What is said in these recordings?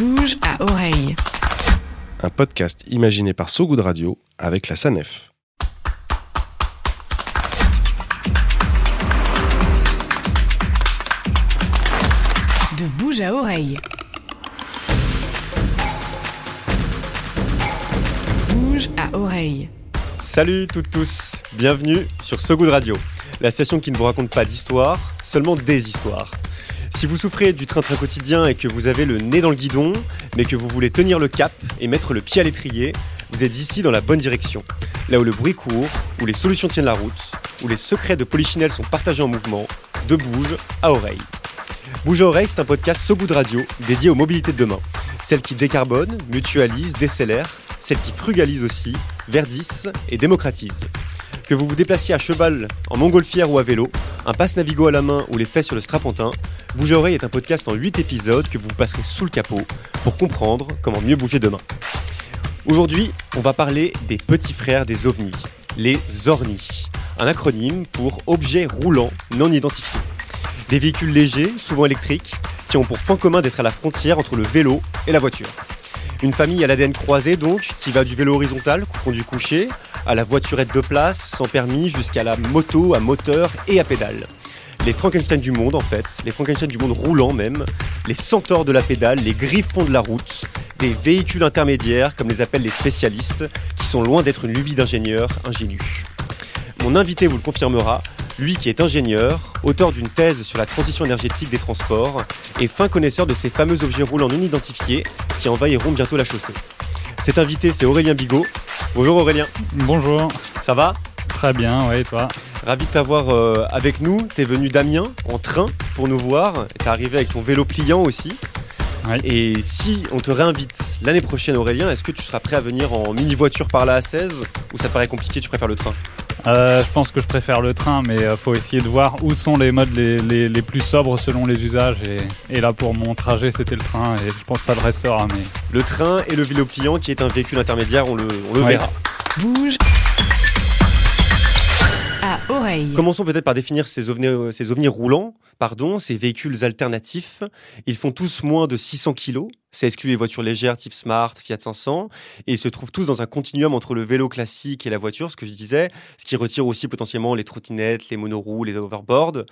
bouge à oreille. Un podcast imaginé par So Good Radio avec la SANEF. De bouge à oreille. Bouge à oreille. Salut toutes tous, bienvenue sur So Good Radio, la station qui ne vous raconte pas d'histoire, seulement des histoires. Si vous souffrez du train-train quotidien et que vous avez le nez dans le guidon, mais que vous voulez tenir le cap et mettre le pied à l'étrier, vous êtes ici dans la bonne direction. Là où le bruit court, où les solutions tiennent la route, où les secrets de Polichinelle sont partagés en mouvement, de bouge à oreille. Bouge à oreille, c'est un podcast So Good Radio dédié aux mobilités de demain. Celles qui décarbonent, mutualisent, décélèrent, celles qui frugalisent aussi, verdissent et démocratisent. Que vous vous déplaciez à cheval, en montgolfière ou à vélo, un passe Navigo à la main ou les fesses sur le strapontin, Bouge à oreille est un podcast en 8 épisodes que vous passerez sous le capot pour comprendre comment mieux bouger demain. Aujourd'hui, on va parler des petits frères des ovnis, les ORNI, un acronyme pour objets roulants non identifiés. Des véhicules légers, souvent électriques, qui ont pour point commun d'être à la frontière entre le vélo et la voiture. Une famille à l'ADN croisé donc, qui va du vélo horizontal, conduit couché, à la voiturette de place, sans permis, jusqu'à la moto à moteur et à pédale. Les Frankenstein du monde en fait, les Frankenstein du monde roulant même, les centaures de la pédale, les griffons de la route, des véhicules intermédiaires comme les appellent les spécialistes, qui sont loin d'être une lubie d'ingénieur ingénu. Mon invité vous le confirmera, lui qui est ingénieur, auteur d'une thèse sur la transition énergétique des transports et fin connaisseur de ces fameux objets roulants non identifiés qui envahiront bientôt la chaussée. Cet invité, c'est Aurélien Bigot. Bonjour Aurélien. Bonjour. Ça va? Très bien, ouais, et toi? Ravi de t'avoir euh, avec nous. T'es venu d'Amiens en train pour nous voir. T'es arrivé avec ton vélo pliant aussi. Ouais. Et si on te réinvite l'année prochaine, Aurélien, est-ce que tu seras prêt à venir en mini voiture par la A16 ou ça te paraît compliqué Tu préfères le train? Euh, Je pense que je préfère le train, mais il faut essayer de voir où sont les modes les, les- les plus sobres selon les usages. Et, et là, pour mon trajet, c'était le train, et je pense que ça le restera. Mais Le train et le vélo pliant, qui est un véhicule intermédiaire, on le, on le Ouais. verra. Bouge à oreille. Commençons peut-être par définir ces ovnis, euh, ces ovnis roulants, pardon, ces véhicules alternatifs. Ils font tous moins de 600 kg. Exclut les voitures légères type Smart, Fiat 500. Et ils se trouvent tous dans un continuum entre le vélo classique et la voiture, ce que je disais, ce qui retire aussi potentiellement les trottinettes, les monoroues, les overboards.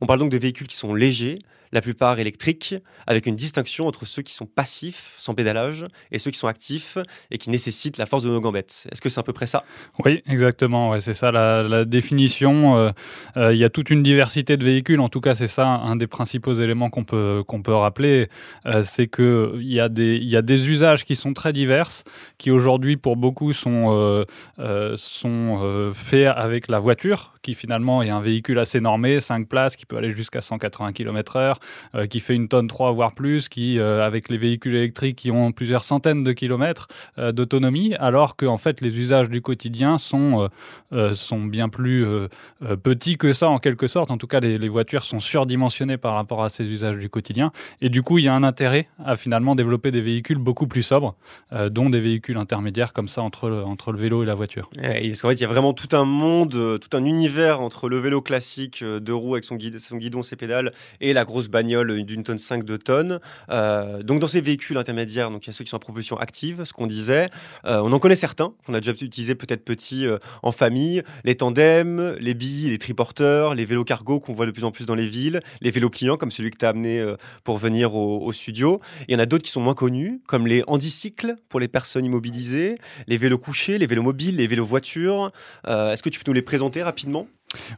On parle donc de véhicules qui sont légers, la plupart électriques, avec une distinction entre ceux qui sont passifs, sans pédalage, et ceux qui sont actifs et qui nécessitent la force de nos gambettes. Est-ce que c'est à peu près ça? Oui, exactement. C'est ça la, définition. Euh, euh, Il y a toute une diversité de véhicules. En tout cas, c'est ça un des principaux éléments qu'on peut qu'on peut rappeler. Euh, c'est que y a des il y a des usages qui sont très divers, qui aujourd'hui pour beaucoup sont euh, euh, sont euh, faits avec la voiture, qui finalement est un véhicule assez normé, 5 places, qui peut aller jusqu'à 180 km/h, qui fait une tonne 3 voire plus, qui avec les véhicules électriques qui ont plusieurs centaines de kilomètres d'autonomie, alors que en fait les usages du quotidien sont sont bien plus petits que ça en quelque sorte. En tout cas, les voitures sont surdimensionnées par rapport à ces usages du quotidien, et du coup, il y a un intérêt à finalement développer des véhicules beaucoup plus sobres, euh, dont des véhicules intermédiaires comme ça entre le, entre le vélo et la voiture. Fait, il y a vraiment tout un monde, euh, tout un univers entre le vélo classique, euh, deux roues avec son, guide, son guidon, ses pédales, et la grosse bagnole d'une tonne 5 de tonnes. Donc, dans ces véhicules intermédiaires, donc il y a ceux qui sont à propulsion active, ce qu'on disait. On en connaît certains, qu'on a déjà utilisé peut-être petits euh, en famille. Les tandems, les billes, les triporteurs, les vélos cargo qu'on voit de plus en plus dans les villes, les vélos pliants comme celui que tu as amené pour venir au, au studio. Il y en a d'autres qui sont moins connus, comme les handicycles pour les personnes immobilisées, les vélos couchés, les vélos mobiles, les vélos voitures. Euh, Est-ce que tu peux nous les présenter rapidement?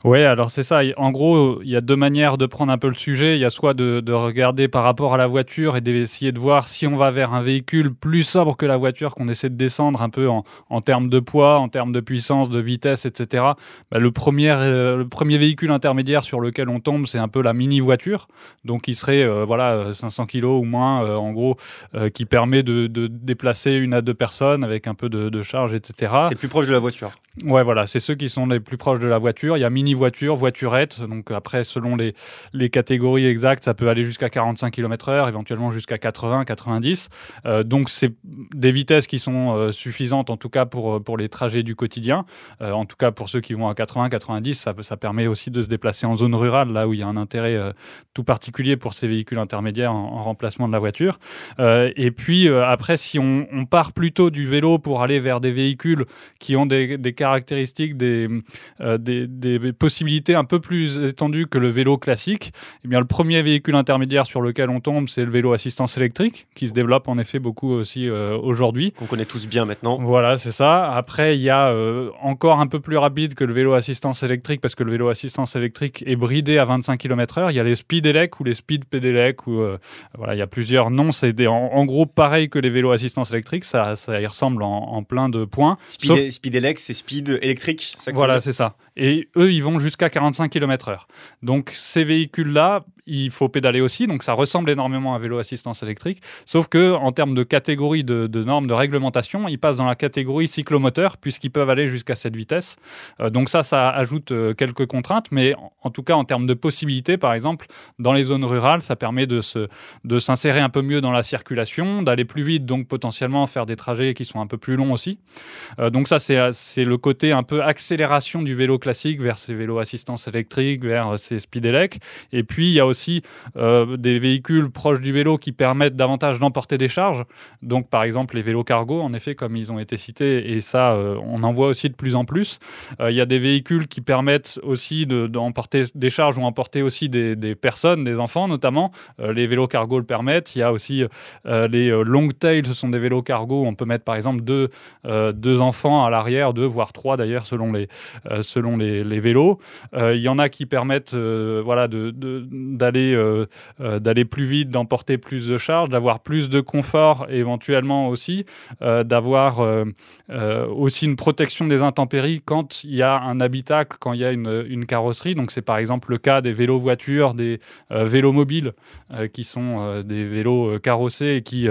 Oui, alors c'est ça. En gros, il y a deux manières de prendre un peu le sujet. Il y a soit de, de regarder par rapport à la voiture et d'essayer de voir si on va vers un véhicule plus sobre que la voiture, qu'on essaie de descendre un peu en, en termes de poids, en termes de puissance, de vitesse, etc. Bah, le, premier, euh, le premier véhicule intermédiaire sur lequel on tombe, c'est un peu la mini-voiture. Donc, il serait euh, voilà, 500 kg ou moins, euh, en gros, euh, qui permet de, de déplacer une à deux personnes avec un peu de, de charge, etc. C'est plus proche de la voiture. Ouais, voilà, c'est ceux qui sont les plus proches de la voiture. Il y a mini voiture, voiturette. Donc après, selon les, les catégories exactes, ça peut aller jusqu'à 45 km/h, éventuellement jusqu'à 80, 90. Euh, donc c'est des vitesses qui sont euh, suffisantes en tout cas pour, pour les trajets du quotidien. Euh, en tout cas pour ceux qui vont à 80, 90, ça, ça permet aussi de se déplacer en zone rurale, là où il y a un intérêt euh, tout particulier pour ces véhicules intermédiaires en, en remplacement de la voiture. Euh, et puis euh, après, si on, part plutôt du vélo pour aller vers des véhicules qui ont des, des caractéristiques, des, euh, des, des possibilités un peu plus étendues que le vélo classique, eh bien, le premier véhicule intermédiaire sur lequel on tombe, c'est le vélo assistance électrique, qui se développe en effet beaucoup aussi euh, aujourd'hui. Qu'on connaît tous bien maintenant. Voilà, c'est ça. Après, il y a euh, encore un peu plus rapide que le vélo assistance électrique, parce que le vélo assistance électrique est bridé à 25 km/h. Il y a les speed elec ou les speed pédélec, ou euh, voilà, il y a plusieurs noms. C'est en, en gros pareil que les vélos assistance électrique. Ça, ça y ressemble en, en plein de points. Speed, Sauf- speed c'est speed électrique. ça Voilà, c'est ça. Et eux, ils vont jusqu'à 45 km/h. Donc, ces véhicules-là, il faut pédaler aussi. Donc, ça ressemble énormément à un vélo assistance électrique. Sauf que, en termes de catégorie de, normes de réglementation, ils passent dans la catégorie cyclomoteur, puisqu'ils peuvent aller jusqu'à cette vitesse. Euh, donc, ça, ça ajoute euh, quelques contraintes. Mais en, tout cas, en termes de possibilités, par exemple, dans les zones rurales, ça permet de se, de s'insérer un peu mieux dans la circulation, d'aller plus vite, donc potentiellement faire des trajets qui sont un peu plus longs aussi. Euh, donc ça, c'est c'est le côté un peu accélération du vélo classique vers ces vélos assistance électrique, vers ces speedelec. Et puis, il y a aussi euh, des véhicules proches du vélo qui permettent davantage d'emporter des charges. Donc, par exemple, les vélos cargo, en effet, comme ils ont été cités, et ça, euh, on en voit aussi de plus en plus. Euh, Il y a des véhicules qui permettent aussi de- d'emporter des charges ou emporter aussi des, personnes, des enfants notamment. Les vélos cargo le permettent. Il y a aussi les long tail, ce sont des vélos cargo où on peut mettre par exemple deux, enfants à l'arrière, deux voire trois d'ailleurs selon les, selon les, vélos. Il y en a qui permettent voilà, de- d'aller euh, euh, d'aller plus vite, d'emporter plus de charges, d'avoir plus de confort éventuellement aussi, euh, d'avoir aussi une protection des intempéries quand il y a un habitacle, quand il y a une, une carrosserie. Donc c'est par exemple le cas des vélos voitures, des vélos mobiles qui sont des vélos carrossés et qui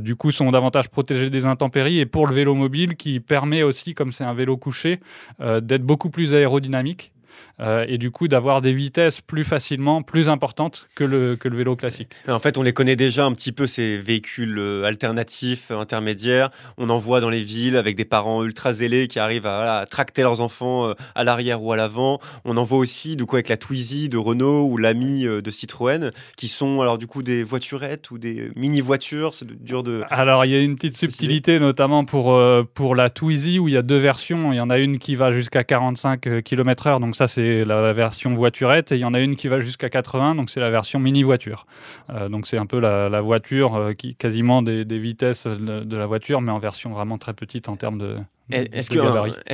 du coup sont davantage protégés des intempéries. Et pour le vélo mobile qui permet aussi, comme c'est un vélo couché, d'être beaucoup plus aérodynamique. Euh, et du coup d'avoir des vitesses plus facilement, plus importantes que le, que le vélo classique. En fait, on les connaît déjà un petit peu, ces véhicules euh, alternatifs, euh, intermédiaires. On en voit dans les villes avec des parents ultra zélés qui arrivent à, voilà, à tracter leurs enfants à l'arrière ou à l'avant. On en voit aussi, du coup, avec la Twizy de Renault ou l'Ami de Citroën, qui sont alors du coup des voiturettes ou des mini-voitures. C'est dur de. Alors, il y a une petite subtilité, notamment pour, euh, pour la Twizy, où il y a deux versions. Il y en a une qui va jusqu'à 45 km/h, donc ça, c'est la version voiturette, et il y en a une qui va jusqu'à 80, donc c'est la version mini-voiture. Euh, donc, c'est un peu la, voiture euh, qui quasiment des, des vitesses de, la voiture, mais en version vraiment très petite en termes de- Est-ce qu'un,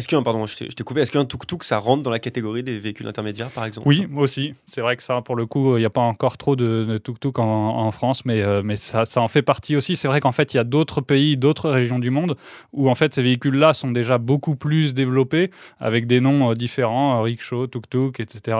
qu'un, pardon, je t'ai coupé. Est-ce qu'un tuk-tuk, ça rentre dans la catégorie des véhicules intermédiaires, par exemple? Oui, aussi. C'est vrai que ça, pour le coup, il n'y a pas encore trop de, de tuk-tuk en, en France, mais, euh, mais ça, ça en fait partie aussi. C'est vrai qu'en fait, il y a d'autres pays, d'autres régions du monde où en fait ces véhicules-là sont déjà beaucoup plus développés avec des noms euh, différents, euh, rickshaw, tuk-tuk, etc.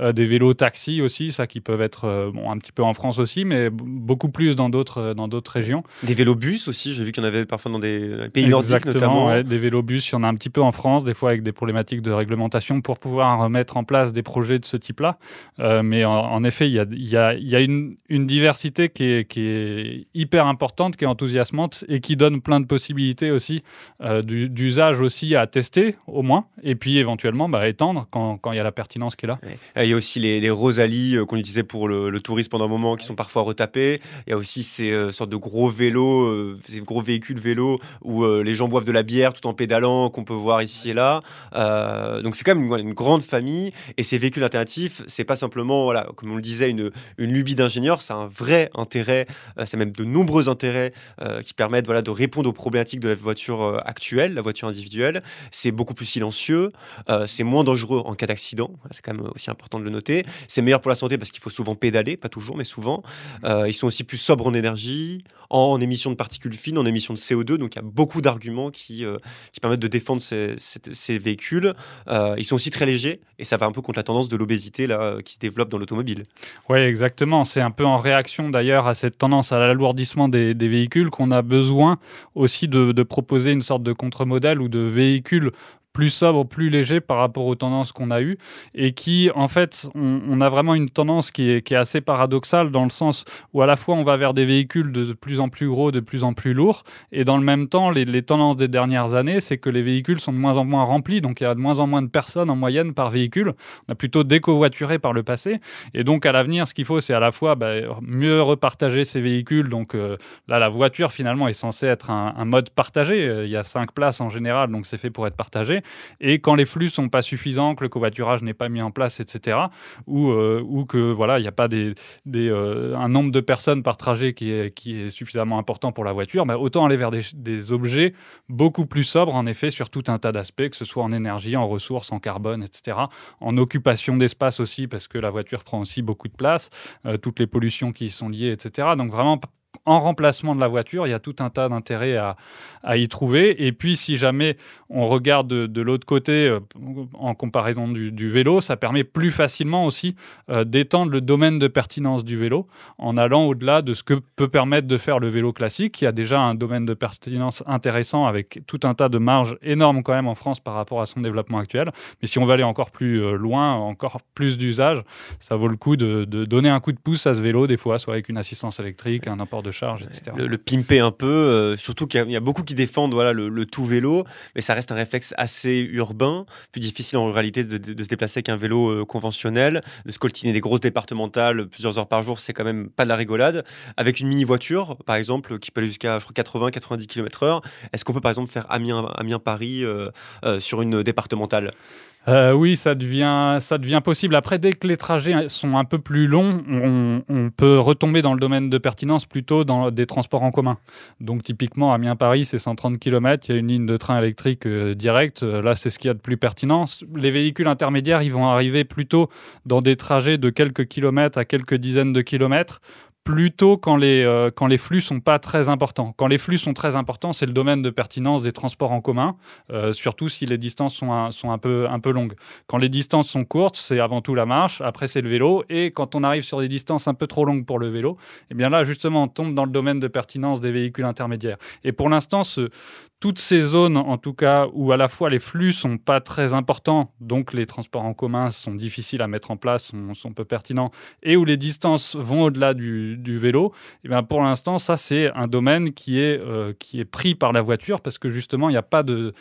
Euh, des vélos taxis aussi, ça qui peuvent être bon, un petit peu en France aussi, mais beaucoup plus dans d'autres dans d'autres régions. Des vélobus aussi. J'ai vu qu'il y en avait parfois dans des pays nordiques, Exactement, notamment. ouais, des vélobus, il y en a un petit peu en France, des fois avec des problématiques de réglementation pour pouvoir mettre en place des projets de ce type-là. Euh, mais en, en effet, il y a, il y a- il y a une, une diversité qui est, qui est hyper importante, qui est enthousiasmante et qui donne plein de possibilités aussi euh, du- d'usage aussi à tester au moins, et puis éventuellement bah, étendre quand, quand il y a la pertinence qui est là. Ouais. Euh, Il y a aussi les, les Rosalie qu'on utilisait pour le, le tourisme pendant un moment qui sont parfois retapés. Il y a aussi ces sortes de gros vélos, ces gros véhicules vélos où les gens boivent de la bière tout en pédalant qu'on peut voir ici et là. Euh, donc c'est quand même une, grande famille et ces véhicules alternatifs, c'est pas simplement, voilà, comme on le disait, une, une lubie d'ingénieur, c'est un vrai intérêt, euh, c'est même de nombreux intérêts euh, qui permettent voilà, de répondre aux problématiques de la voiture actuelle, la voiture individuelle. C'est beaucoup plus silencieux, c'est moins dangereux en cas d'accident, c'est quand même aussi important de le noter. C'est meilleur pour la santé parce qu'il faut souvent pédaler, pas toujours, mais souvent. Ils sont aussi plus sobres en énergie, en émissions de particules fines, en émissions de CO2. Donc il y a beaucoup d'arguments qui, qui permettent de défendre ces, véhicules. Euh, ils sont aussi très légers et ça va un peu contre la tendance de l'obésité euh, qui se développe dans l'automobile. Oui, exactement. C'est un peu en réaction d'ailleurs à cette tendance à l'alourdissement des, des véhicules qu'on a besoin aussi de, de proposer une sorte de contre-modèle ou de véhicule plus sobre, plus léger par rapport aux tendances qu'on a eues et qui, en fait, on, a vraiment une tendance qui est, assez paradoxale dans le sens où à la fois on va vers des véhicules de plus en plus gros, de plus en plus lourds et dans le même temps, les, tendances des dernières années, c'est que les véhicules sont de moins en moins remplis, donc il y a de moins en moins de personnes en moyenne par véhicule. On a plutôt décovoituré par le passé et donc à l'avenir, ce qu'il faut, c'est à la fois bah, mieux repartager ces véhicules. Donc euh, là, la voiture finalement est censée être un, un mode partagé. Euh, il y a cinq places en général, donc c'est fait pour être partagé. Et quand les flux sont pas suffisants, que le covoiturage n'est pas mis en place, etc., ou, euh, ou que voilà, il n'y a pas des, des euh, un nombre de personnes par trajet qui est, qui est suffisamment important pour la voiture, bah, autant aller vers des, objets beaucoup plus sobres, en effet, sur tout un tas d'aspects, que ce soit en énergie, en ressources, en carbone, etc., en occupation d'espace aussi, parce que la voiture prend aussi beaucoup de place, euh, toutes les pollutions qui y sont liées, etc. Donc vraiment en remplacement de la voiture, il y a tout un tas d'intérêts à, y trouver. Et puis, si jamais on regarde de, l'autre côté, euh, en comparaison du, vélo, ça permet plus facilement aussi euh, d'étendre le domaine de pertinence du vélo en allant au-delà de ce que peut permettre de faire le vélo classique, qui a déjà un domaine de pertinence intéressant avec tout un tas de marges énormes quand même en France par rapport à son développement actuel. Mais si on veut aller encore plus euh, loin, encore plus d'usage, ça vaut le coup de, de, donner un coup de pouce à ce vélo, des fois, soit avec une assistance électrique, un apport de charge, etc. Le, pimper un peu, euh, surtout qu'il y, a beaucoup qui défendent voilà, le, tout vélo, mais ça reste un réflexe assez urbain, plus difficile en ruralité de, se déplacer avec un vélo euh, conventionnel, de se coltiner des grosses départementales plusieurs heures par jour, c'est quand même pas de la rigolade. Avec une mini-voiture, par exemple, qui peut aller jusqu'à 80-90 km/h, est-ce qu'on peut par exemple faire Amiens-Paris euh, sur une départementale? Euh, oui, ça devient, ça devient possible. Après, dès que les trajets sont un peu plus longs, on, peut retomber dans le domaine de pertinence plutôt dans des transports en commun. Donc, typiquement, Amiens-Paris, c'est 130 km, il y a une ligne de train électrique euh, directe. Euh, là, c'est ce qu'il y a de plus pertinent. Les véhicules intermédiaires, ils vont arriver plutôt dans des trajets de quelques kilomètres à quelques dizaines de kilomètres plutôt quand les, euh, quand les flux sont pas très importants. Quand les flux sont très importants, c'est le domaine de pertinence des transports en commun, euh, surtout si les distances sont un, sont un peu, un peu longues. Quand les distances sont courtes, c'est avant tout la marche, après c'est le vélo, et quand on arrive sur des distances un peu trop longues pour le vélo, eh bien là, justement, on tombe dans le domaine de pertinence des véhicules intermédiaires. Et pour l'instant, ce, toutes ces zones, en tout cas, où à la fois les flux sont pas très importants, donc les transports en commun sont difficiles à mettre en place, sont, peu pertinents, et où les distances vont au-delà du, vélo, et eh bien pour l'instant, ça c'est un domaine qui est, euh, qui est pris par la voiture parce que justement, il n'y a pas euh,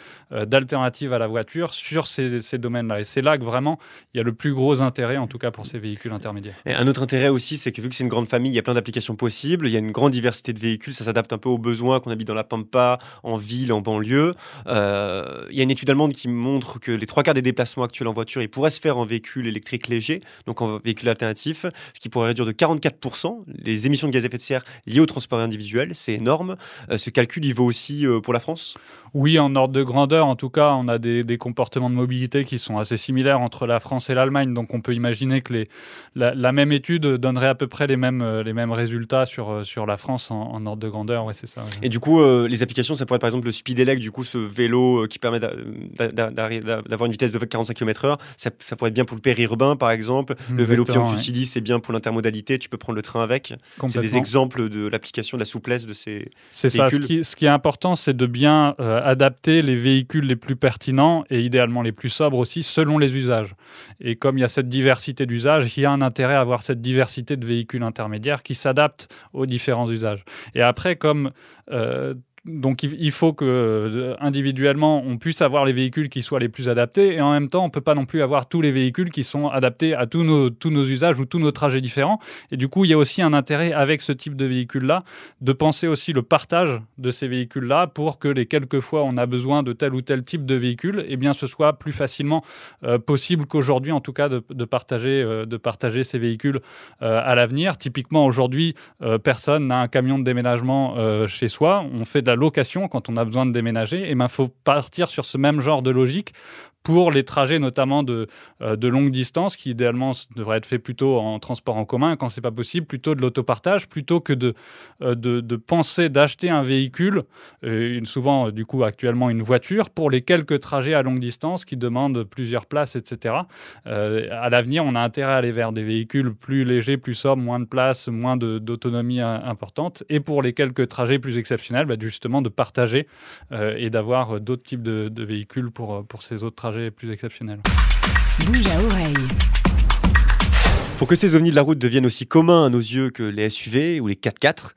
d'alternative à la voiture sur ces, ces domaines-là. Et c'est là que vraiment, il y a le plus gros intérêt, en tout cas pour ces véhicules intermédiaires. Et un autre intérêt aussi, c'est que vu que c'est une grande famille, il y a plein d'applications possibles, il y a une grande diversité de véhicules, ça s'adapte un peu aux besoins qu'on habite dans la Pampa, en ville, en banlieue. Euh, il y a une étude allemande qui montre que les trois quarts des déplacements actuels en voiture, ils pourraient se faire en véhicule électrique léger, donc en véhicule alternatif, ce qui pourrait réduire de 44% les émissions de gaz à effet de serre liées au transport individuel. C'est énorme. Euh, ce calcul, il vaut aussi euh, pour la France? Oui, en ordre de grandeur, en tout cas, on a des, comportements de mobilité qui sont assez similaires entre la France et l'Allemagne, donc on peut imaginer que les, la, même étude donnerait à peu près les mêmes, les mêmes résultats sur, sur la France en, ordre de grandeur. Ouais, c'est ça. Et du coup, les applications, ça pourrait être par exemple le Speedelec, du coup, ce vélo euh, qui permet d'avoir une vitesse de 45 km/h. Ça, pourrait être bien pour le périurbain, par exemple. Le vélo que tu utilises, c'est bien pour l'intermodalité. Tu peux prendre le train avec. C'est des exemples de l'application, de la souplesse de ces C'est ça. Ce qui, ce qui, est important, c'est de bien euh, adapter les véhicules les plus pertinents et idéalement les plus sobres aussi, selon les usages. Et comme il y a cette diversité d'usages, il y a un intérêt à avoir cette diversité de véhicules intermédiaires qui s'adaptent aux différents usages. Et après, comme euh, donc il faut que euh, individuellement on puisse avoir les véhicules qui soient les plus adaptés. Et en même temps on peut pas non plus avoir tous les véhicules qui sont adaptés à tous nos, tous nos usages ou tous nos trajets différents. Et du coup il y a aussi un intérêt avec ce type de véhicule là de penser aussi le partage de ces véhicules là pour que les quelques fois on a besoin de tel ou tel type de véhicule et eh bien ce soit plus facilement euh, possible qu'aujourd'hui en tout cas de, partager euh, de partager ces véhicules à l'avenir. Typiquement aujourd'hui personne n'a un camion de déménagement chez soi. On fait de la location quand on a besoin de déménager, et ben faut partir sur ce même genre de logique pour les trajets notamment de, euh, de longue distance, qui idéalement devraient être faits plutôt en transport en commun, quand c'est pas possible, plutôt de l'autopartage, plutôt que de, euh, de, penser d'acheter un véhicule, euh, souvent du coup actuellement une voiture, pour les quelques trajets à longue distance qui demandent plusieurs places, etc. à l'avenir, on a intérêt à aller vers des véhicules plus légers, plus sobres, moins de place, moins d'autonomie importante, et pour les quelques trajets plus exceptionnels, bah, justement de partager et d'avoir d'autres types de, de véhicules pour, pour ces autres trajets plus exceptionnel. Bouge à oreille. Pour que ces ovnis de la route deviennent aussi communs à nos yeux que les SUV ou les 4x4,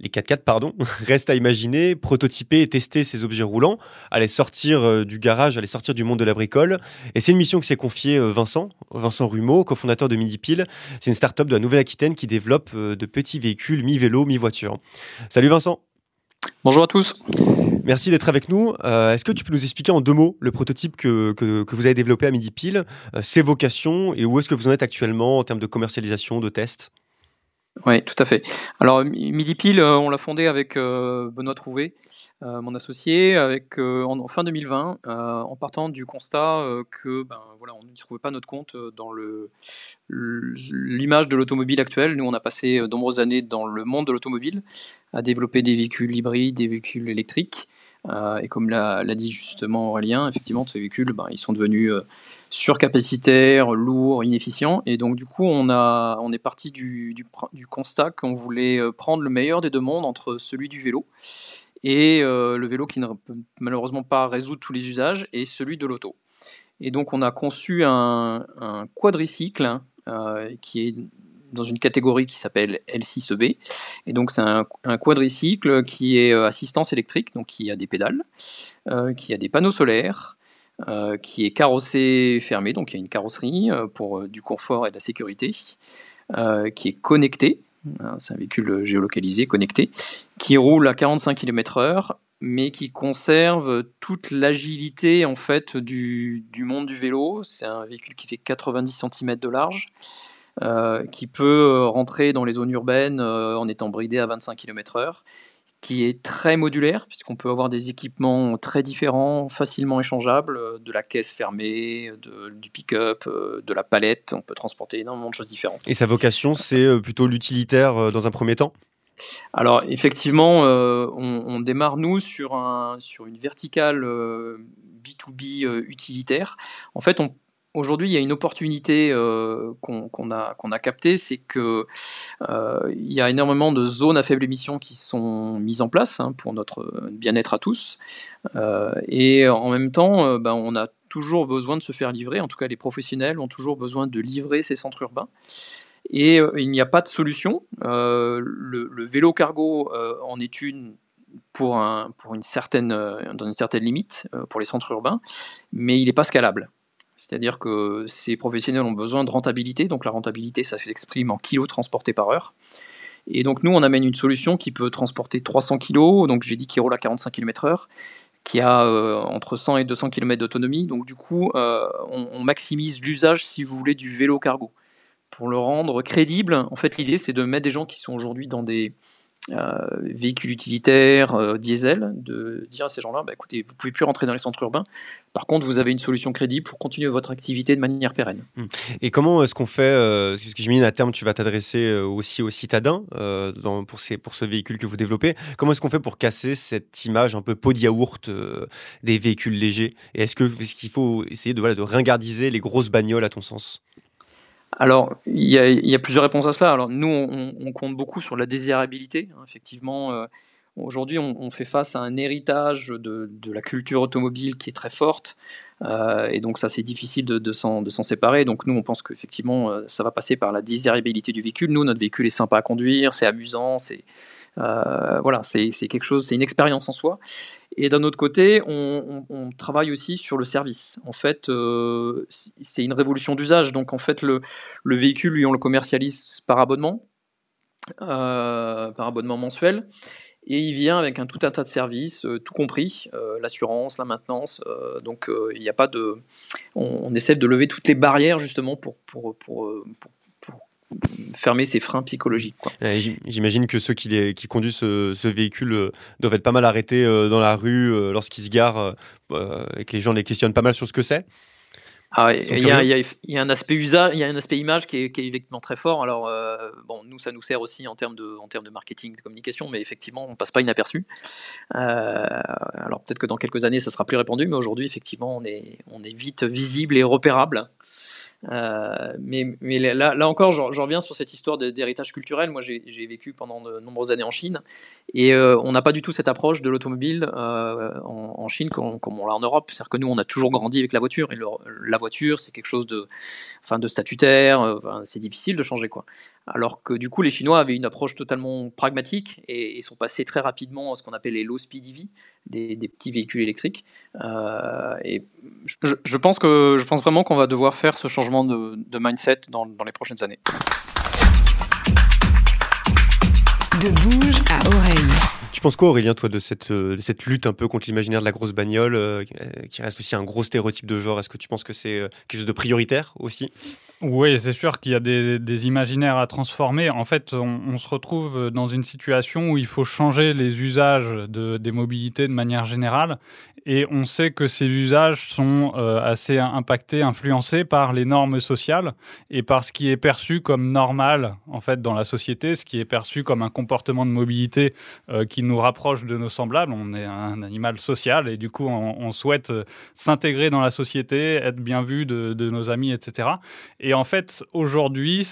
les 4x4, pardon, reste à imaginer, prototyper et tester ces objets roulants, aller sortir euh, du garage, aller sortir du monde de la bricole. Et c'est une mission que s'est confiée euh, Vincent, Vincent Rumeau, cofondateur de Midi Pile. C'est une start-up de la Nouvelle-Aquitaine qui développe euh, de petits véhicules mi-vélo, mi-voiture. Salut Vincent Bonjour à tous. Merci d'être avec nous. Euh, Est-ce que tu peux nous expliquer en deux mots le prototype que, que, que vous avez développé à Midi Pile, euh, ses vocations et où est-ce que vous en êtes actuellement en termes de commercialisation, de tests? Oui, tout à fait. Alors Midi Pile, euh, on l'a fondé avec euh, Benoît Trouvé, mon associé, euh, en, fin 2020, en partant du constat que ben, voilà, on n'y trouvait pas notre compte dans l'image de l'automobile actuelle. Nous, on a passé de nombreuses années dans le monde de l'automobile à développer des véhicules hybrides, des véhicules électriques. Euh, et comme l'a dit justement Aurélien, effectivement, ces véhicules, ben, ils sont devenus euh, surcapacitaires, lourds, inefficients. Et donc, du coup, on, est parti du constat qu'on voulait prendre le meilleur des deux mondes entre celui du vélo et euh, le vélo qui ne peut malheureusement pas résoudre tous les usages et celui de l'auto. Et donc, on a conçu un, quadricycle euh, qui est dans une catégorie qui s'appelle L6EB. Et donc, c'est un, quadricycle qui est assistance électrique, donc qui a des pédales, euh, qui a des panneaux solaires, euh, qui est carrossé fermé, donc il y a une carrosserie euh, pour du confort et de la sécurité, euh, qui est connecté. C'est un véhicule géolocalisé, connecté, qui roule à 45 km/h, mais qui conserve toute l'agilité en fait du, du, monde du vélo. C'est un véhicule qui fait 90 cm de large, euh, qui peut rentrer dans les zones urbaines euh, en étant bridé à 25 km/h, qui est très modulaire, puisqu'on peut avoir des équipements très différents, facilement échangeables, de la caisse fermée, de, du pick-up, de la palette, on peut transporter énormément de choses différentes. Et sa vocation, c'est plutôt l'utilitaire dans un premier temps? Alors effectivement, euh, on, on, démarre nous sur, un, sur une verticale euh, B2B euh, utilitaire. En fait, on, aujourd'hui, il y a une opportunité euh, qu'on qu a, captée, c'est que euh, il y a énormément de zones à faible émission qui sont mises en place hein, pour notre bien-être à tous. Euh, et en même temps, ben, on a toujours besoin de se faire livrer. En tout cas, les professionnels ont toujours besoin de livrer ces centres urbains et euh, il n'y a pas de solution. Euh, le, vélo cargo euh, en est une pour, un, pour une certaine, dans une certaine limite pour les centres urbains, mais il n'est pas scalable. C'est-à-dire que ces professionnels ont besoin de rentabilité, donc la rentabilité, ça s'exprime en kilos transportés par heure. Et donc nous, on amène une solution qui peut transporter 300 kg, donc j'ai dit qu'il roule à 45 km/h, qui a euh, entre 100 et 200 km d'autonomie. Donc du coup, euh, on, on, maximise l'usage, si vous voulez, du vélo cargo pour le rendre crédible, en fait, l'idée, c'est de mettre des gens qui sont aujourd'hui dans des euh, véhicules utilitaires, euh, diesel, de dire à ces gens-là, bah, écoutez, vous pouvez plus rentrer dans les centres urbains. Par contre, vous avez une solution crédible pour continuer votre activité de manière pérenne. Hum. Et comment est-ce qu'on fait euh, Parce que j'imagine à terme, tu vas t'adresser aussi aux citadins euh, pour, ce véhicule que vous développez. Comment est-ce qu'on fait pour casser cette image un peu pot de yaourt euh, des véhicules légers? Et est-ce qu'il est qu'il faut essayer de, voilà, de ringardiser les grosses bagnoles à ton sens? Alors, il y, a, plusieurs réponses à cela. Alors, nous, on, compte beaucoup sur la désirabilité. Hein, effectivement, euh, aujourd'hui, on, fait face à un héritage de, de, la culture automobile qui est très forte. Euh, et donc, ça, c'est difficile de, de s'en séparer. Donc, nous, on pense qu'effectivement, euh, ça va passer par la désirabilité du véhicule. Nous, notre véhicule est sympa à conduire, c'est amusant, c'est euh, voilà, c'est quelque chose, c'est une expérience en soi. Et d'un autre côté, on, travaille aussi sur le service. En fait, euh, c'est une révolution d'usage. Donc, en fait, le, le, véhicule, lui, on le commercialise par abonnement, euh, par abonnement mensuel. Et il vient avec un tout un tas de services, tout compris, l'assurance, la maintenance. Donc, il n'y a pas de. On, on, essaie de lever toutes les barrières justement pour, pour, pour, pour fermer ses freins psychologiques. Ouais, J'imagine que ceux qui, les- qui conduisent ce, ce véhicule euh, doivent être pas mal arrêtés euh, dans la rue euh, lorsqu'ils se garent et que les gens les questionnent pas mal sur ce que c'est. Ah, il y, a, y y un aspect usage, il y a un aspect image qui est, qui est effectivement très fort. Alors euh, bon, nous ça nous sert aussi en termes de, en termes de marketing, de communication, mais effectivement on passe pas inaperçu. Euh, alors peut-être que dans quelques années ça sera plus répandu, mais aujourd'hui effectivement on est, on est vite visible et repérable. Euh, mais là, encore, je, je reviens sur cette histoire d'héritage culturel. Moi, j'ai vécu pendant de nombreuses années en Chine, et euh, on n'a pas du tout cette approche de l'automobile euh, en, Chine comme, on l'a en Europe. C'est-à-dire que nous, on a toujours grandi avec la voiture, et la voiture, c'est quelque chose de, enfin, de statutaire. c'est difficile de changer, quoi. Alors que du coup, les Chinois avaient une approche totalement pragmatique et, et sont passés très rapidement à ce qu'on appelle les low speed EV, des, des petits véhicules électriques. Euh, et je, je pense que je pense vraiment qu'on va devoir faire ce changement de, de mindset dans, dans les prochaines années. De bouge à oreille. Tu penses quoi, Aurélien, toi, de cette, euh, de cette lutte un peu contre l'imaginaire de la grosse bagnole, euh, qui reste aussi un gros stéréotype de genre? Est-ce que tu penses que c'est quelque chose de prioritaire aussi? Oui, c'est sûr qu'il y a des, imaginaires à transformer. En fait, on, se retrouve dans une situation où il faut changer les usages de, des mobilités de manière générale. Et on sait que ces usages sont euh, assez impactés, influencés par les normes sociales et par ce qui est perçu comme normal en fait dans la société, ce qui est perçu comme un comportement de mobilité euh, qui nous rapproche de nos semblables. On est un animal social et du coup, on, souhaite euh, s'intégrer dans la société, être bien vu de, nos amis, etc. Et en fait, aujourd'hui,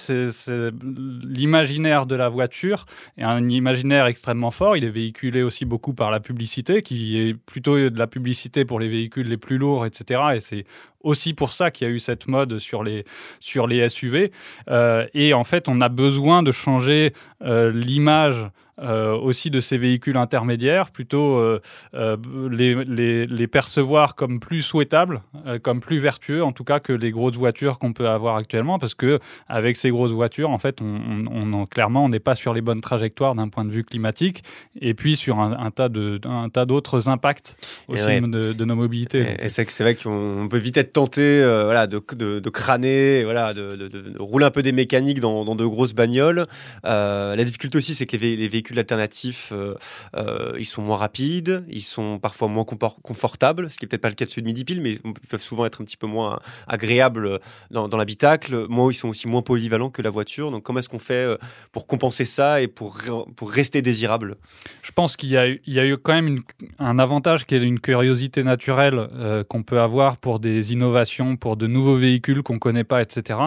l'imaginaire de la voiture est un imaginaire extrêmement fort. Il est véhiculé aussi beaucoup par la publicité, qui est plutôt de la publicité pour les véhicules les plus lourds, etc. Et c'est aussi pour ça qu'il y a eu cette mode sur les, sur les SUV. Euh, et en fait, on a besoin de changer euh, l'image euh, aussi de ces véhicules intermédiaires, plutôt euh, euh, les, les, les percevoir comme plus souhaitables, comme plus vertueux, en tout cas que les grosses voitures qu'on peut avoir actuellement, parce que avec ces grosses voitures, en fait, on, on, on clairement, on n'est pas sur les bonnes trajectoires d'un point de vue climatique, et puis sur un, un tas de un tas d'autres impacts aussi ouais. de, de, nos mobilités. Et, et c'est vrai qu'on peut vite être tenté, voilà, de, de, de, crâner, voilà, de, rouler un peu des mécaniques dans, dans de grosses bagnoles. La difficulté aussi, c'est que les, les, véhicules alternatifs, euh, euh, ils sont moins rapides, ils sont parfois moins confortables, ce qui est peut-être pas le cas de ceux de midi pile, mais ils peuvent souvent être un petit peu moins agréables dans, dans l'habitacle. Moi, ils sont aussi moins polyvalents que la voiture. Donc, comment est-ce qu'on fait euh, pour compenser ça et pour, pour rester désirable? Je pense qu'il y, y, a eu quand même une, un avantage qui est une curiosité naturelle euh, qu'on peut avoir pour des innovations, pour de nouveaux véhicules qu'on connaît pas, etc.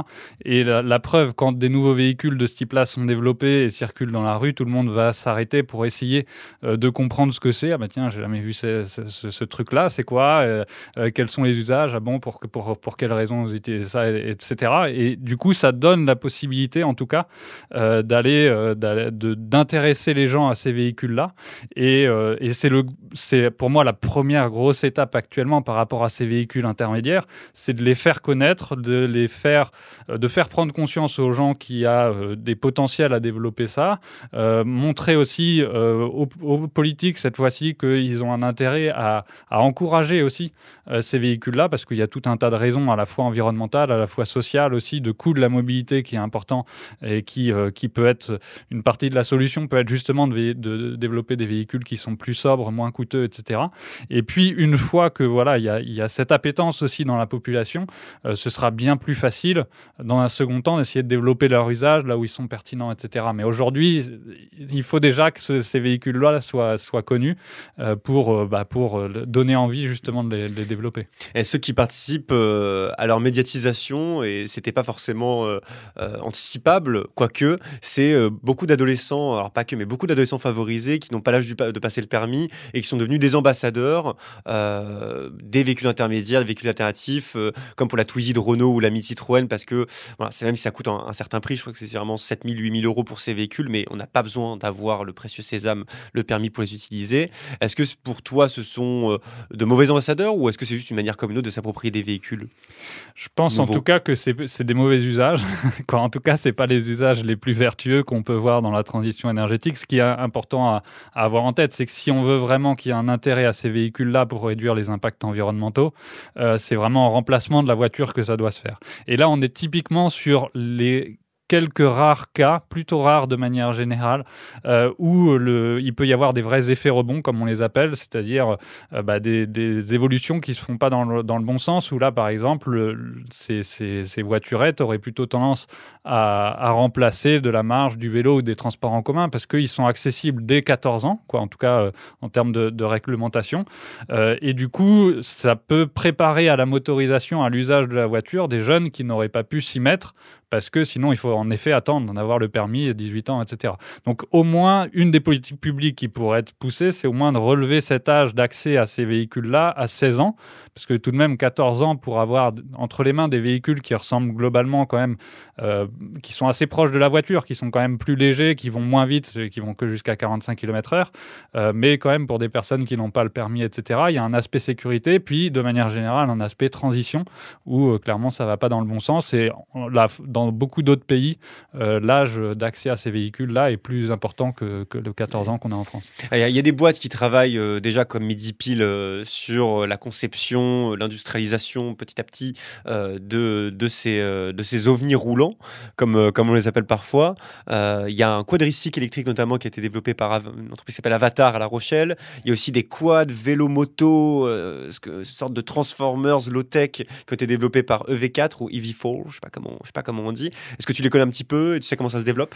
Et la, la, preuve, quand des nouveaux véhicules de ce type-là sont développés et circulent dans la rue, tout le monde va s'arrêter pour essayer euh, de comprendre ce que c'est. Ah bah tiens, j'ai jamais vu ce, truc-là, c'est quoi euh, Quels sont les usages? Ah bon, pour, pour, pour quelles raisons vous utilisez ça, etc. Et du coup, ça donne la possibilité, en tout cas, euh, d'aller, d'intéresser les gens à ces véhicules-là. Et, euh, et c'est, pour moi la première grosse étape actuellement par rapport à ces véhicules intermédiaires, c'est de les faire connaître, de les faire, euh, de faire prendre conscience aux gens qui a euh, des potentiels à développer ça, euh, montrer aussi euh, aux, politiques cette fois-ci qu'ils ont un intérêt à, encourager aussi euh, ces véhicules-là, parce qu'il y a tout un tas de raisons à la fois environnementales, à la fois sociales aussi, de coût de la mobilité qui est important et qui, euh, peut être une partie de la solution, peut être justement de, développer des véhicules qui sont plus sobres, moins coûteux, etc. Et puis une fois que voilà, il y a, cette appétence aussi dans la population, ce sera bien plus facile dans un second temps d'essayer de développer leur usage là où ils sont pertinents, etc. Mais aujourd'hui, il faut déjà que ce, ces véhicules-là soient, connus euh, pour, bah, pour donner envie justement de les, développer. Et ceux qui participent euh, à leur médiatisation, et c'était pas forcément euh, anticipable, quoique, c'est euh, beaucoup d'adolescents, alors pas que, mais beaucoup d'adolescents favorisés qui n'ont pas l'âge de passer le permis et qui sont devenus des ambassadeurs euh, des véhicules intermédiaires, des véhicules alternatifs, euh, comme pour la Twizy de Renault ou la Mini Citroën, parce que voilà, c'est même si ça coûte un, un, certain prix, je crois que c'est vraiment 7000, 8000 euros pour ces véhicules, mais on n'a pas besoin d'avoir le précieux sésame, le permis pour les utiliser. Est-ce que pour toi, ce sont euh, de mauvais ambassadeurs ou est-ce que c'est juste une manière comme une autre de s'approprier des véhicules Je pense nouveaux. en tout cas que c'est des mauvais usages. En tout cas, c'est pas les usages les plus vertueux qu'on peut voir dans la transition énergétique. Ce qui est important à, à avoir en tête, c'est que si on veut vraiment qu'il y ait un intérêt à ces véhicules-là pour réduire les impacts environnementaux, euh, c'est vraiment en remplacement de la voiture que ça doit se faire. Et là, on est typiquement sur les quelques rares cas, plutôt rares de manière générale, euh, où il peut y avoir des vrais effets rebonds, comme on les appelle, c'est-à-dire euh, bah, des, évolutions qui ne se font pas dans le, bon sens, où là, par exemple, ces, ces, voiturettes auraient plutôt tendance à, remplacer de la marge du vélo ou des transports en commun, parce qu'ils sont accessibles dès 14 ans, quoi, en tout cas euh, en termes de, réglementation. Et du coup, ça peut préparer à la motorisation, à l'usage de la voiture, des jeunes qui n'auraient pas pu s'y mettre parce que sinon il faut en effet attendre d'en avoir le permis, 18 ans, etc. Donc au moins, une des politiques publiques qui pourrait être poussée, c'est au moins de relever cet âge d'accès à ces véhicules-là à 16 ans, parce que tout de même 14 ans pour avoir entre les mains des véhicules qui ressemblent globalement quand même, euh, qui sont assez proches de la voiture, qui sont quand même plus légers, qui vont moins vite, qui vont que jusqu'à 45 km/h, euh, mais quand même pour des personnes qui n'ont pas le permis, etc. Il y a un aspect sécurité, puis de manière générale un aspect transition où euh, clairement ça va pas dans le bon sens et la, dans beaucoup d'autres pays, euh, l'âge d'accès à ces véhicules-là est plus important que, le 14 ans qu'on a en France. Il y, a des boîtes qui travaillent euh, déjà comme Midi Pile euh, sur la conception, l'industrialisation petit à petit de, ces, ovnis roulants, comme, on les appelle parfois. Il y a un quadricycle électrique notamment qui a été développé par une entreprise qui s'appelle Avatar à La Rochelle. Il y a aussi des quads, vélo, moto, euh, une sorte de transformers low-tech qui ont été développés par EV4 ou EV4, je ne sais, pas comment, je sais pas comment Est-ce que tu les connais un petit peu et tu sais comment ça se développe?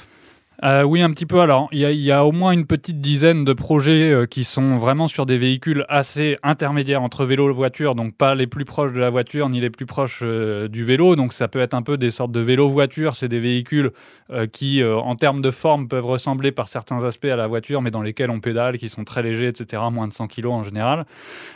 Euh, oui, un petit peu. Alors, il y, a au moins une petite dizaine de projets euh, qui sont vraiment sur des véhicules assez intermédiaires entre vélo et voiture, donc pas les plus proches de la voiture ni les plus proches euh, du vélo. Donc, ça peut être un peu des sortes de vélo-voiture. C'est des véhicules qui, en termes de forme, peuvent ressembler par certains aspects à la voiture, mais dans lesquels on pédale, qui sont très légers, etc., moins de 100 kg en général.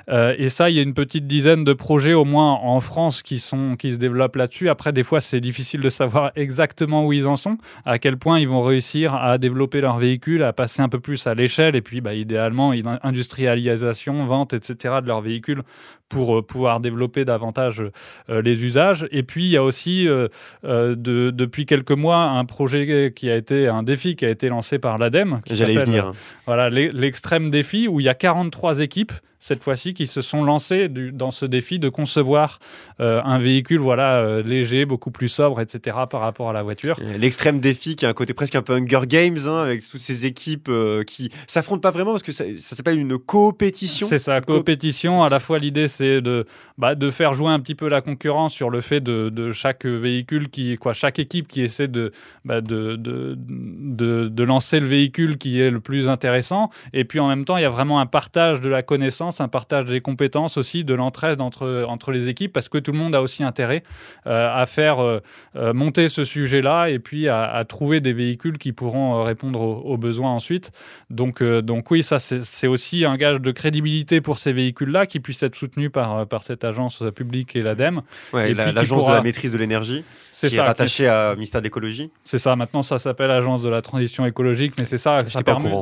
et ça, il y a une petite dizaine de projets, au moins en France, qui, sont, qui se développent là-dessus. Après, des fois, c'est difficile de savoir exactement où ils en sont, à quel point ils vont réussir à développer leur véhicule, à passer un peu plus à l'échelle et puis bah, idéalement industrialisation, vente, etc. de leurs véhicules pour euh, pouvoir développer davantage euh, les usages. Et puis il y a aussi euh, de, depuis quelques mois un projet qui a été un défi qui a été lancé par l'ADEME. J'allais venir. Voilà l'extrême défi où il y a 43 équipes cette fois-ci qui se sont lancés du, dans ce défi de concevoir euh, un véhicule voilà euh, léger, beaucoup plus sobre, etc. par rapport à la voiture. L'extrême défi qui a un côté presque un peu Hunger Games hein, avec toutes ces équipes euh, qui s'affrontent pas vraiment parce que ça, ça s'appelle une coopétition. C'est ça, coopétition. À la fois l'idée c'est de bah, de faire jouer un petit peu la concurrence sur le fait de, chaque véhicule qui quoi chaque équipe qui essaie de, bah, de, de, de, de lancer le véhicule qui est le plus intéressant et puis en même temps il y a vraiment un partage de la connaissance un partage des compétences aussi, de l'entraide entre, entre les équipes, parce que tout le monde a aussi intérêt euh, à faire euh, euh, monter ce sujet-là et puis à, trouver des véhicules qui pourront répondre aux, besoins ensuite. Donc, donc oui, ça c'est aussi un gage de crédibilité pour ces véhicules-là qui puissent être soutenus par, par cette agence publique et l'ADEME. Ouais, l'agence de la maîtrise de l'énergie, c'est ça, est rattachée à ministère de l'écologie. C'est ça, maintenant ça s'appelle agence de la transition écologique, mais c'est ça, ça permet,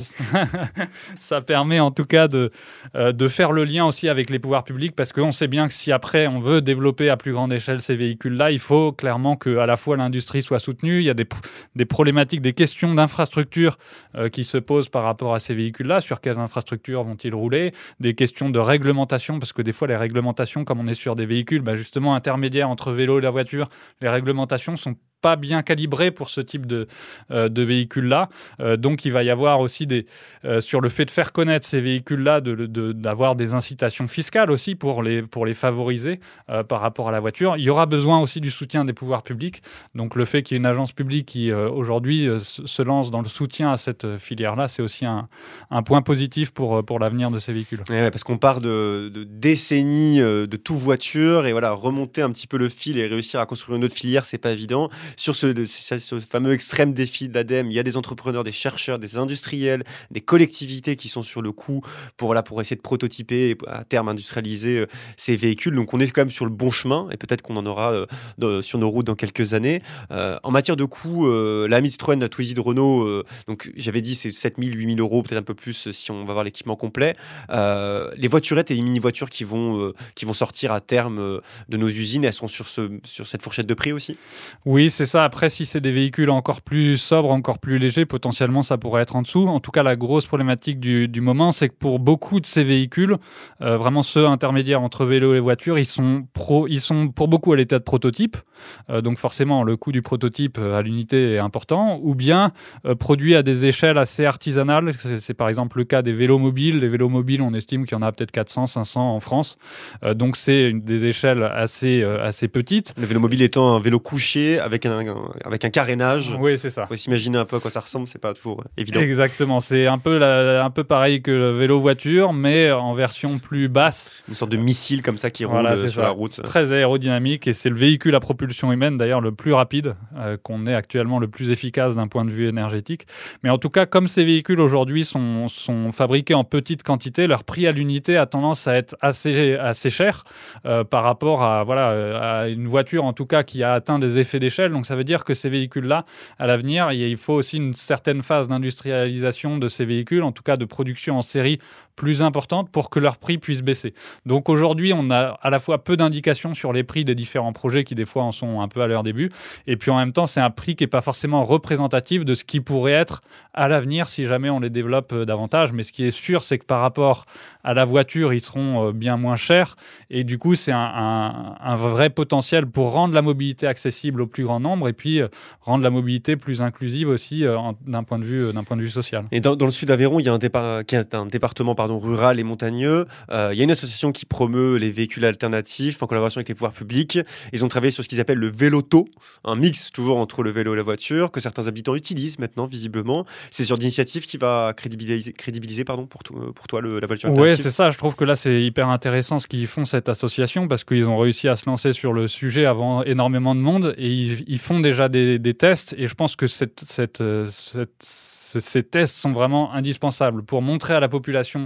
ça permet en tout cas de, de faire le lien aussi avec les pouvoirs publics parce qu'on sait bien que si après on veut développer à plus grande échelle ces véhicules-là, il faut clairement que à la fois l'industrie soit soutenue. Il y a des, des problématiques, des questions d'infrastructure euh, qui se posent par rapport à ces véhicules-là. Sur quelles infrastructures vont-ils rouler? Des questions de réglementation parce que des fois les réglementations, comme on est sur des véhicules bah, justement intermédiaires entre vélo et la voiture, les réglementations sont pas bien calibré pour ce type de, euh, de véhicules-là. Euh, donc il va y avoir aussi des, euh, sur le fait de faire connaître ces véhicules-là, d'avoir de, des incitations fiscales aussi pour les, pour les favoriser par rapport à la voiture. Il y aura besoin aussi du soutien des pouvoirs publics. Donc le fait qu'il y ait une agence publique qui aujourd'hui se lance dans le soutien à cette filière-là, c'est aussi un, un, point positif pour, pour l'avenir de ces véhicules. parce qu'on part de, de, décennies de tout voiture et voilà, remonter un petit peu le fil et réussir à construire une autre filière, c'est pas évident sur ce, fameux extrême défi de l'ADEME, il y a des entrepreneurs, des chercheurs, des industriels, des collectivités qui sont sur le coup pour, pour essayer de prototyper et à terme industrialiser euh, ces véhicules. Donc on est quand même sur le bon chemin et peut-être qu'on en aura euh, sur nos routes dans quelques années. Euh, en matière de coûts, la Citroën, la Twizy de Renault, donc j'avais dit c'est 7000, 8000 euros, peut-être un peu plus si on va voir l'équipement complet. les voiturettes et les mini-voitures qui, vont qui vont sortir à terme de nos usines, elles sont sur, ce, sur cette fourchette de prix aussi? Oui, c'est ça. Après, si c'est des véhicules encore plus sobres, encore plus légers, potentiellement, ça pourrait être en dessous. En tout cas, la grosse problématique du, moment, c'est que pour beaucoup de ces véhicules, euh, vraiment ceux intermédiaires entre vélo et voiture, ils sont, pro, ils sont pour beaucoup à l'état de prototype. Euh, donc forcément, le coût du prototype euh, à l'unité est important. Ou bien produits à des échelles assez artisanales. C'est, par exemple le cas des vélos mobiles. Les vélos mobiles, on estime qu'il y en a peut-être 400, 500 en France. Donc c'est des échelles assez, assez petites. Le vélo mobile étant un vélo couché avec un- avec un carénage. Oui, c'est ça. Faut s'imaginer un peu à quoi ça ressemble, c'est pas toujours euh, évident. Exactement, c'est un peu, la- un peu pareil que le vélo-voiture, mais en version plus basse, Une sorte de missile comme ça qui Voilà, roule c'est sur ça. la route. très aérodynamique, et c'est le véhicule à propulsion humaine d'ailleurs le plus rapide, euh, qu'on est actuellement le plus efficace d'un point de vue énergétique. Mais en tout cas, comme ces véhicules aujourd'hui sont, sont fabriqués en petite quantité, leur prix à l'unité a tendance à être assez, assez cher euh, par rapport à, voilà, euh, à une voiture en tout cas qui a atteint des effets d'échelle. Donc ça veut dire que ces véhicules-là, à l'avenir, il faut aussi une certaine phase d'industrialisation de ces véhicules, en tout cas de production en série plus importante pour que leur prix puisse baisser. Donc aujourd'hui, on a à la fois peu d'indications sur les prix des différents projets qui des fois en sont un peu à leur début, et puis en même temps, c'est un prix qui n'est pas forcément représentatif de ce qui pourrait être à l'avenir si jamais on les développe euh, davantage. Mais ce qui est sûr, c'est que par rapport à la voiture, ils seront euh, bien moins chers, et du coup, c'est un, vrai potentiel pour rendre la mobilité accessible au plus grand nombre, et puis euh, rendre la mobilité plus inclusive aussi d'un point de vue, point de vue social. Et dans, le sud d'Aveyron, il y a un, un département pardon, rural et montagneux. Euh, il y a une association qui promeut les véhicules alternatifs en collaboration avec les pouvoirs publics. Ils ont travaillé sur ce qu'ils appellent le véloto, un mix toujours entre le vélo et la voiture, que certains habitants utilisent maintenant, visiblement. C'est sur d'initiative qui va crédibiliser, crédibiliser pardon, pour, to- pour toi le- la voiture Oui, alternative. c'est ça. Je trouve que là, c'est hyper intéressant ce qu'ils font, cette association, parce qu'ils ont réussi à se lancer sur le sujet avant énormément de monde et ils, ils font déjà des, des tests. Et je pense que cette, cette, euh, cette- ces tests sont vraiment indispensables pour montrer à la population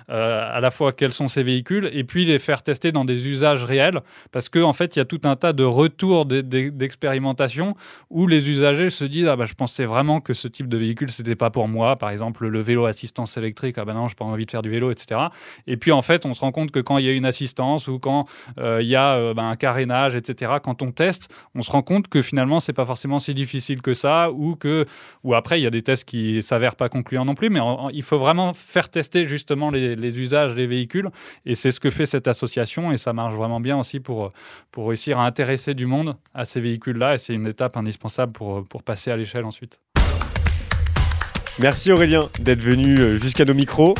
à la fois quels sont ces véhicules et puis les faire tester dans des usages réels. Parce qu'en en fait, il y a tout un tas de retours d'e- d'e- d'expérimentation où les usagers se disent Ah bah, je pensais vraiment que ce type de véhicule, c'était pas pour moi. Par exemple, le vélo assistance électrique, ah bah non, j'ai pas envie de faire du vélo, etc. Et puis en fait, on se rend compte que quand il y a une assistance ou quand euh, il y a euh, bah, un carénage, etc., quand on teste, on se rend compte que finalement, c'est pas forcément si difficile que ça ou que ou après, il y a des tests qui s'avèrent pas concluants non plus, mais il faut vraiment faire tester justement les, les usages des véhicules et c'est ce que fait cette association et ça marche vraiment bien aussi pour, réussir à intéresser du monde à ces véhicules-là et c'est une étape indispensable pour, pour passer à l'échelle ensuite. Merci Aurélien d'être venu euh, jusqu'à nos micros.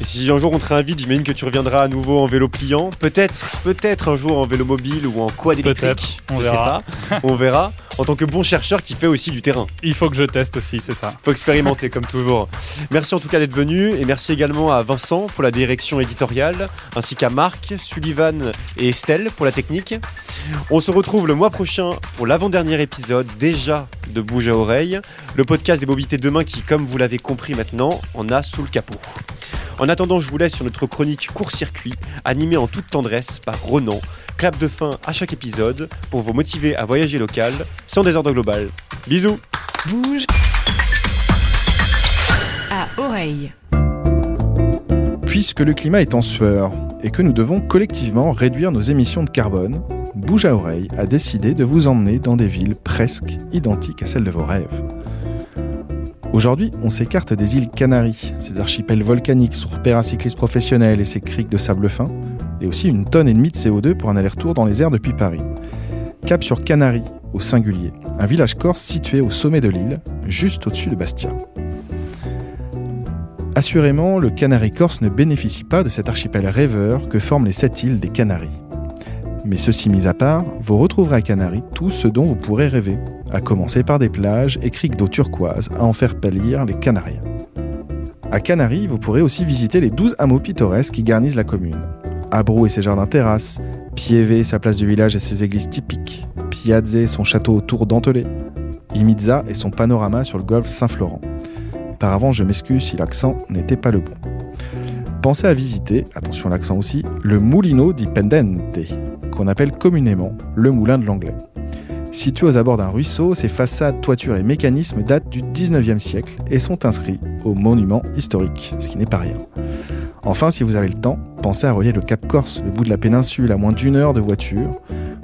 Et si un jour on te réinvite, j'imagine que tu reviendras à nouveau en vélo pliant. Peut-être, peut-être un jour en vélo mobile ou en quad électrique. on Je verra. sais pas. On verra. En tant que bon chercheur qui fait aussi du terrain. Il faut que je teste aussi, c'est ça. Faut expérimenter comme toujours. Merci en tout cas d'être venu et merci également à Vincent pour la direction éditoriale, ainsi qu'à Marc, Sullivan et Estelle pour la technique. On se retrouve le mois prochain pour l'avant-dernier épisode déjà de Bouge à oreille, le podcast des mobilités de demain qui, comme vous l'avez compris maintenant, en a sous le capot. En attendant, je vous laisse sur notre chronique court-circuit, animée en toute tendresse par Ronan. Clap de fin à chaque épisode pour vous motiver à voyager local sans désordre global. Bisous Bouge à oreille. Puisque le climat est en sueur et que nous devons collectivement réduire nos émissions de carbone, Bouge à oreille a décidé de vous emmener dans des villes presque identiques à celles de vos rêves. Aujourd'hui, on s'écarte des îles Canaries, ces archipels volcaniques sur cyclistes professionnels et ses criques de sable fin, et aussi une tonne et demie de CO2 pour un aller-retour dans les airs depuis Paris. Cap sur Canaries, au singulier, un village corse situé au sommet de l'île, juste au-dessus de Bastia. Assurément, le Canari corse ne bénéficie pas de cet archipel rêveur que forment les sept îles des Canaries. Mais ceci mis à part, vous retrouverez à Canaries tout ce dont vous pourrez rêver, à commencer par des plages et criques d'eau turquoise à en faire pâlir les Canariens. À Canaries, vous pourrez aussi visiter les 12 hameaux pittoresques qui garnissent la commune. Abrou et ses jardins terrasses, Pieve, sa place du village et ses églises typiques, Piazze son château autour dentelé, Imizza et son panorama sur le golfe Saint-Florent. Par avant, je m'excuse si l'accent n'était pas le bon. Pensez à visiter, attention l'accent aussi, le Mulino di Pendente, qu'on appelle communément le moulin de l'anglais. Situé aux abords d'un ruisseau, ses façades, toitures et mécanismes datent du 19e siècle et sont inscrits au monument historique, ce qui n'est pas rien. Enfin, si vous avez le temps, pensez à relier le Cap Corse, le bout de la péninsule, à moins d'une heure de voiture.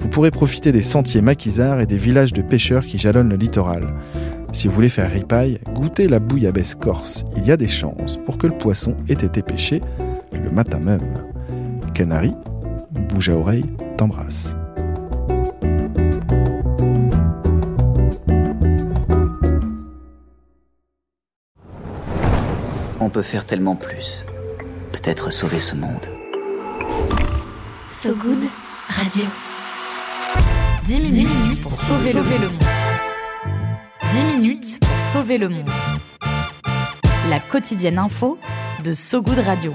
Vous pourrez profiter des sentiers maquisards et des villages de pêcheurs qui jalonnent le littoral. Si vous voulez faire ripaille, goûtez la bouillabaisse corse. Il y a des chances pour que le poisson ait été pêché le matin même. Canary, bouge à oreille, t'embrasse. On peut faire tellement plus. Peut-être sauver ce monde. So Good Radio. 10 minutes, pour sauver, le monde. 10 minutes pour sauver le monde. La quotidienne info de So Good Radio.